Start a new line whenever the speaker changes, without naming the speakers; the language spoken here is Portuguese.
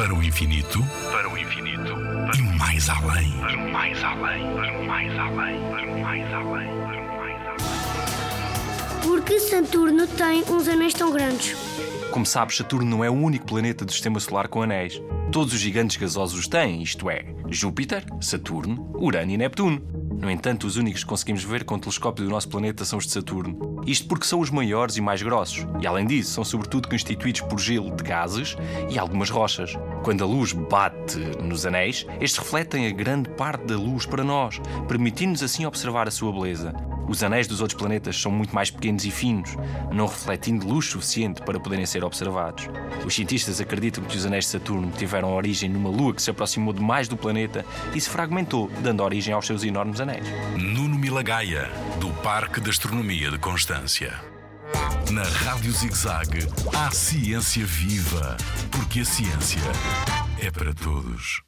Para o infinito,
para o infinito,
e mais além.
para o mais além, para o mais além, para o mais além, para o mais além.
Por que Saturno tem uns anéis tão grandes?
Como sabes, Saturno não é o único planeta do sistema solar com anéis. Todos os gigantes gasosos os têm, isto é, Júpiter, Saturno, Urano e Neptuno. No entanto, os únicos que conseguimos ver com o telescópio do nosso planeta são os de Saturno. Isto porque são os maiores e mais grossos, e além disso, são sobretudo constituídos por gelo de gases e algumas rochas. Quando a luz bate nos anéis, estes refletem a grande parte da luz para nós, permitindo-nos assim observar a sua beleza. Os anéis dos outros planetas são muito mais pequenos e finos, não refletindo luz suficiente para poderem ser observados. Os cientistas acreditam que os anéis de Saturno tiveram origem numa lua que se aproximou demais do planeta e se fragmentou, dando origem aos seus enormes anéis.
Nuno Milagaya, do Parque de Astronomia de Constância. Na Rádio ZigZag, há ciência viva, porque a ciência é para todos.